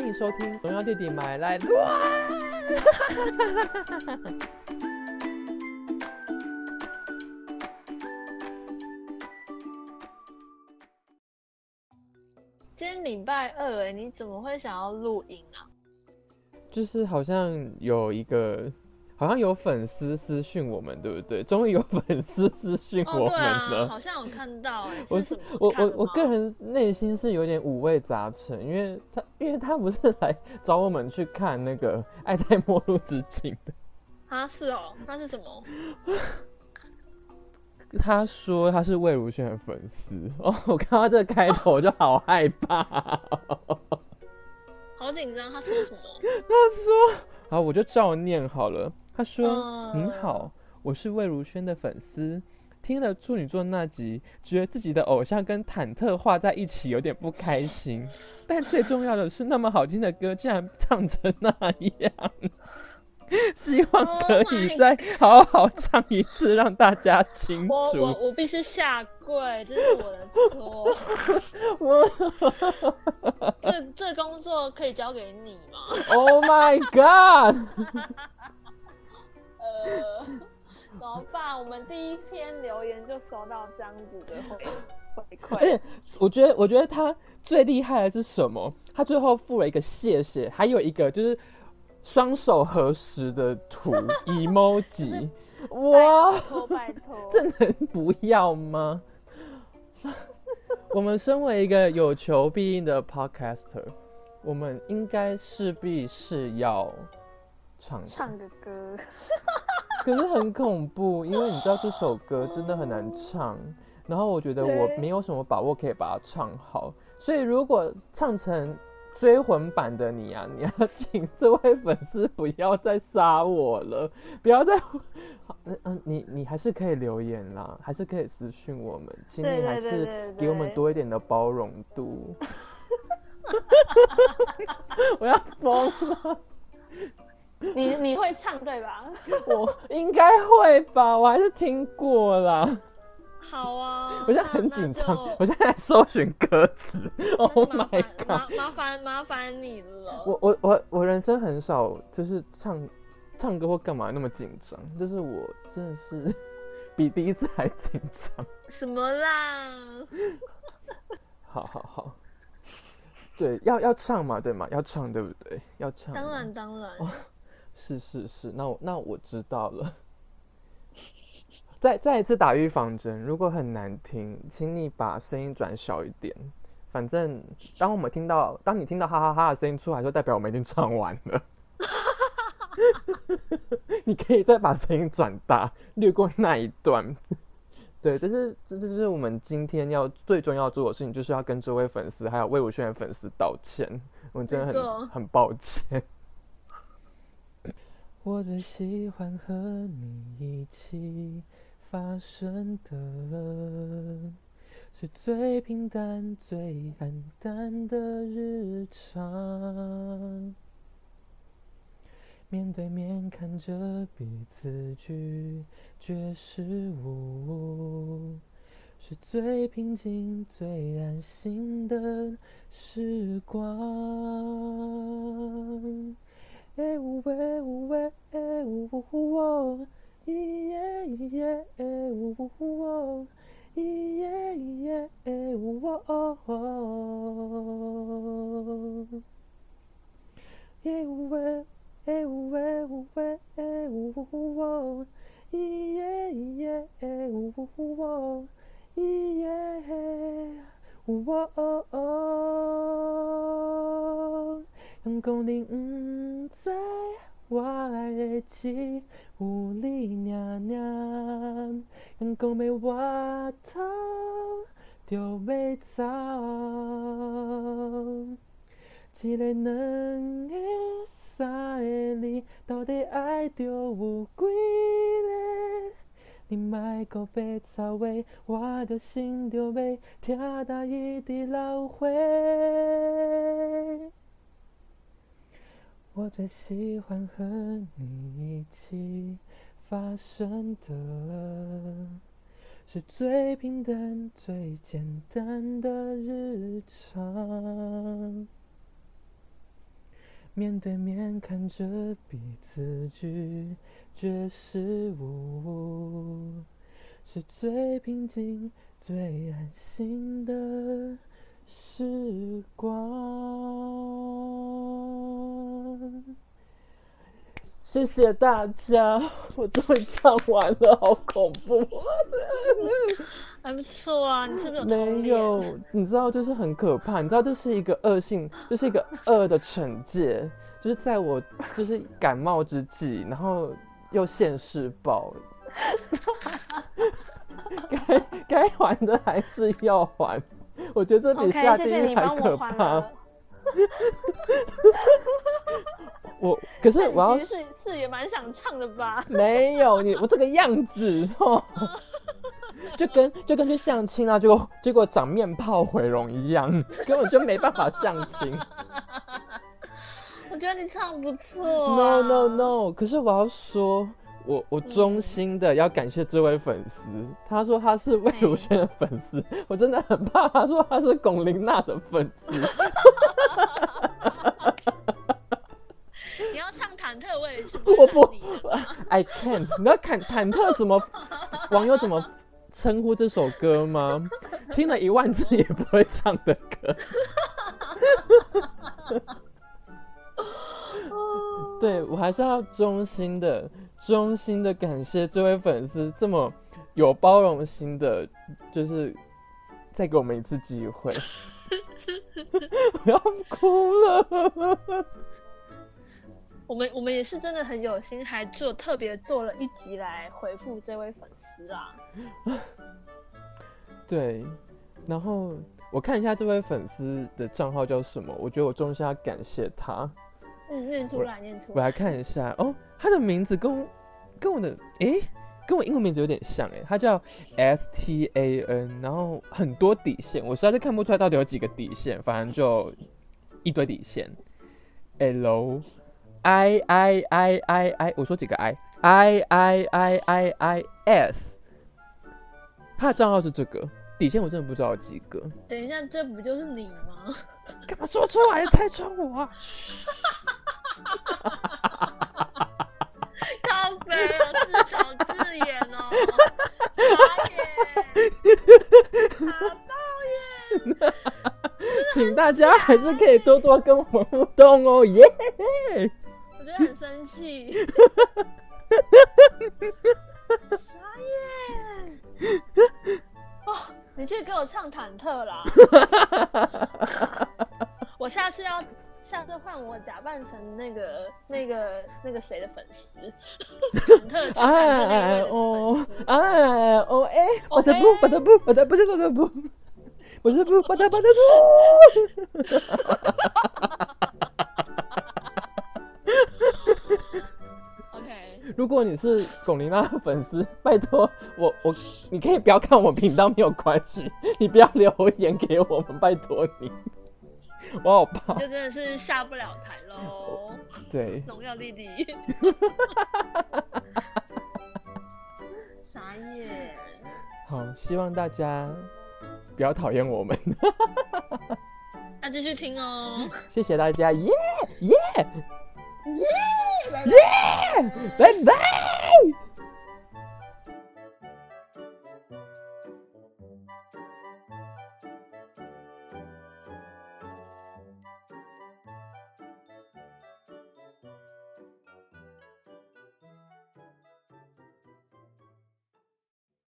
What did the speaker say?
欢迎收听《荣耀弟弟买来 乱》。今天礼拜二，哎，你怎么会想要录音啊？就是好像有一个，好像有粉丝私讯我们，对不对？终于有粉丝私讯我们了，好像有看到，哎，我是我我我个人内心是有点五味杂陈，因为他因为他不是来找我们去看那个《爱在末路之境》的啊？是哦，那是什么？他说他是魏如萱的粉丝 哦，我看到这个开头就好害怕，好紧张。他说什么？他说，好，我就照念好了。他说：“您好，我是魏如萱的粉丝，听了处女座那集，觉得自己的偶像跟忐忑画在一起，有点不开心。但最重要的是，那么好听的歌竟然唱成那样。”希望可以再好好唱一次，让大家清楚。我我我必须下跪，这是我的错。我这这工作可以交给你吗？Oh my god！呃，怎么办？我们第一篇留言就收到这样子的回回馈。而且我觉得，我觉得他最厉害的是什么？他最后附了一个谢谢，还有一个就是。双手合十的图 emoji，哇，拜托拜托，这能不要吗？我们身为一个有求必应的 podcaster，我们应该势必是要唱唱个歌，可是很恐怖，因为你知道这首歌真的很难唱，然后我觉得我没有什么把握可以把它唱好，所以如果唱成。追魂版的你啊，你要请这位粉丝不要再杀我了，不要再，嗯嗯，你你还是可以留言啦，还是可以私讯我们，请你还是给我们多一点的包容度。我要疯了！你你会唱对吧？我应该会吧，我还是听过啦。好啊，我现在很紧张，我现在在搜寻歌词。Oh my god！麻烦麻烦你了。我我我我人生很少就是唱唱歌或干嘛那么紧张，就是我真的是比第一次还紧张。什么啦？好好好，对，要要唱嘛，对嘛，要唱对不对？要唱。当然当然。是是是，那我那我知道了。再再一次打预防针，如果很难听，请你把声音转小一点。反正当我们听到，当你听到哈哈哈的声音出来，就代表我们已经唱完了。你可以再把声音转大，略过那一段。对，这是这这是我们今天要最重要做的事情，就是要跟这位粉丝还有魏武轩的粉丝道歉。我们真的很很抱歉。我最喜欢和你一起。发生的是最平淡、最暗淡的日常，面对面看着彼此拒绝失误，是最平静、最安心的时光。哎呜喂呜喂哎呜呜哦。咿耶咿耶呜哦，咿耶咿耶呜哦，耶呜喂耶呜喂呜喂呜哦，咿耶咿耶呜哦，咿耶呜哦，阳光的唔在。我的妻，有你娘娘，阳光的外头就要走。一个、两个、三个，你到底爱着有几个？你莫搁别走话，我着心就要听到一直流血。我最喜欢和你一起发生的，是最平淡、最简单的日常，面对面看着彼此拒绝失误，是最平静、最安心的时光。谢谢大家，我终于唱完了，好恐怖。还不错啊，你是不是有偷没有，你知道，就是很可怕。你知道，这是一个恶性，这是一个恶的惩戒，就是在我就是感冒之际，然后又现世报，该该还的还是要还。我觉得这比下地狱还可怕了。。我可是我要是是也蛮想唱的吧？没有你，我这个样子哦，就跟就跟去相亲啊，结果结果长面泡毁容一样，根本就没办法相亲。我觉得你唱不错、No no。no！可是我要说，我我衷心的要感谢这位粉丝，他说他是魏如萱的粉丝，我真的很怕他说他是龚琳娜的粉丝。忐忑，我也是我不不会拦你的，I can't。你知道忐忐忑怎么网友怎么称呼这首歌吗？听了一万次也不会唱的歌。对我还是要衷心的、衷心的感谢这位粉丝这么有包容心的，就是再给我们一次机会。我要哭了。我们我们也是真的很有心，还做特别做了一集来回复这位粉丝啊。对，然后我看一下这位粉丝的账号叫什么，我觉得我衷心要感谢他。嗯，念出来，念出来。我来看一下哦，他的名字跟跟我的诶，跟我英文名字有点像诶，他叫 S T A N，然后很多底线，我实在是看不出来到底有几个底线，反正就一堆底线。L I I I I I，我说几个 I I I I I I S，他的账号是这个底线，我真的不知道有几个。等一下，这不就是你吗？干嘛说出来 拆穿我啊？嘘咖啡啊，自导自演哦，傻眼，好抱怨。请大家还是可以多多跟我们互动哦，耶、很生气。傻眼！哦，你去给我唱忐忑啦！我下次要，下次换我假扮成那个、那个、那个谁的粉丝，忐忑，哎哦。哎哦哎，我的不，哦我的不，我的不是我的不，我的不，我的我的不。如果你是龚琳娜的粉丝，拜托我我，你可以不要看我频道没有关系，你不要留言给我们，拜托你，我好怕。这真的是下不了台喽。对，荣耀弟弟，傻眼。好，希望大家不要讨厌我们，那继续听哦。谢谢大家，耶耶 Yeah! Yeah! Bye bye!